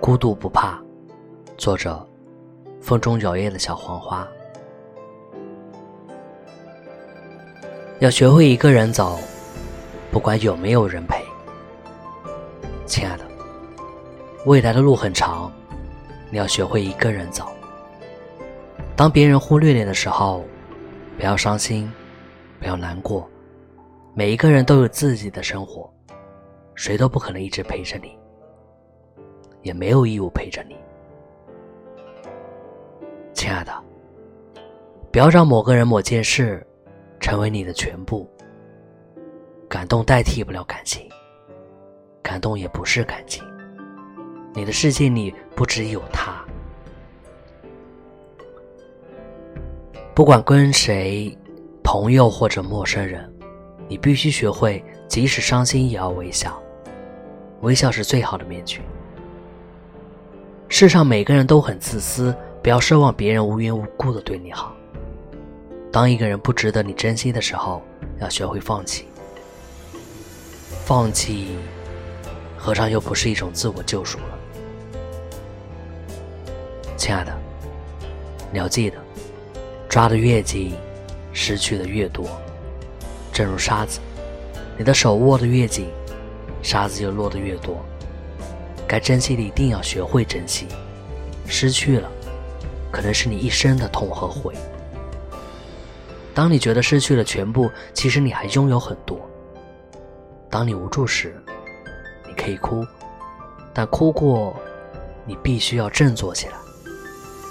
孤独不怕，作者：风中摇曳的小黄花。要学会一个人走，不管有没有人陪。亲爱的，未来的路很长，你要学会一个人走。当别人忽略你的时候，不要伤心，不要难过。每一个人都有自己的生活，谁都不可能一直陪着你，也没有义务陪着你。亲爱的，不要让某个人、某件事成为你的全部。感动代替不了感情，感动也不是感情。你的世界里不只有他。不管跟谁，朋友或者陌生人。你必须学会，即使伤心也要微笑，微笑是最好的面具。世上每个人都很自私，不要奢望别人无缘无故的对你好。当一个人不值得你珍惜的时候，要学会放弃。放弃，何尝又不是一种自我救赎了？亲爱的，你要记得，抓得越紧，失去的越多。正如沙子，你的手握得越紧，沙子就落得越多。该珍惜的一定要学会珍惜，失去了，可能是你一生的痛和悔。当你觉得失去了全部，其实你还拥有很多。当你无助时，你可以哭，但哭过，你必须要振作起来。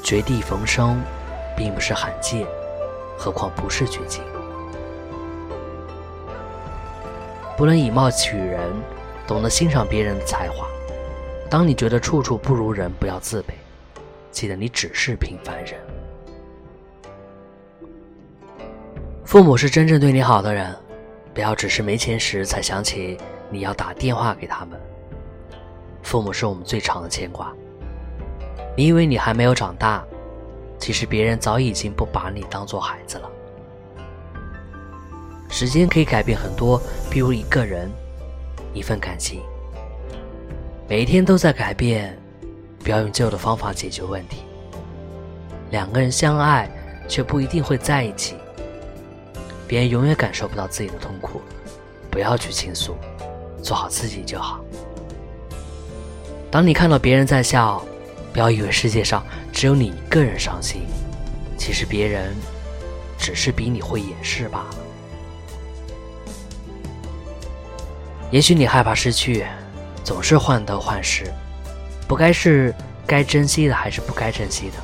绝地逢生，并不是罕见，何况不是绝境。不能以貌取人，懂得欣赏别人的才华。当你觉得处处不如人，不要自卑，记得你只是平凡人。父母是真正对你好的人，不要只是没钱时才想起你要打电话给他们。父母是我们最长的牵挂。你以为你还没有长大，其实别人早已经不把你当做孩子了。时间可以改变很多，比如一个人，一份感情。每一天都在改变，不要用旧的方法解决问题。两个人相爱，却不一定会在一起。别人永远感受不到自己的痛苦，不要去倾诉，做好自己就好。当你看到别人在笑，不要以为世界上只有你一个人伤心，其实别人只是比你会掩饰罢了。也许你害怕失去，总是患得患失，不该是该珍惜的还是不该珍惜的？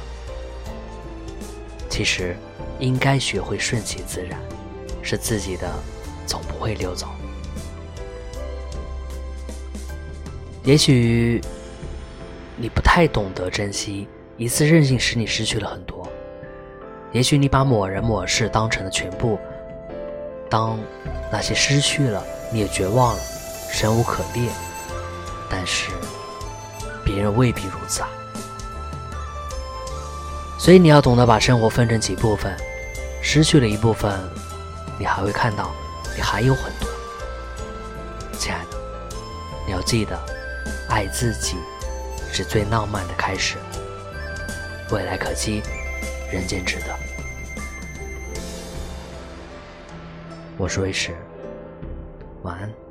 其实，应该学会顺其自然，是自己的，总不会溜走。也许你不太懂得珍惜，一次任性使你失去了很多。也许你把某人某事当成了全部，当那些失去了，你也绝望了。生无可恋，但是别人未必如此啊。所以你要懂得把生活分成几部分，失去了一部分，你还会看到你还有很多。亲爱的，你要记得，爱自己是最浪漫的开始。未来可期，人间值得。我是魏迟，晚安。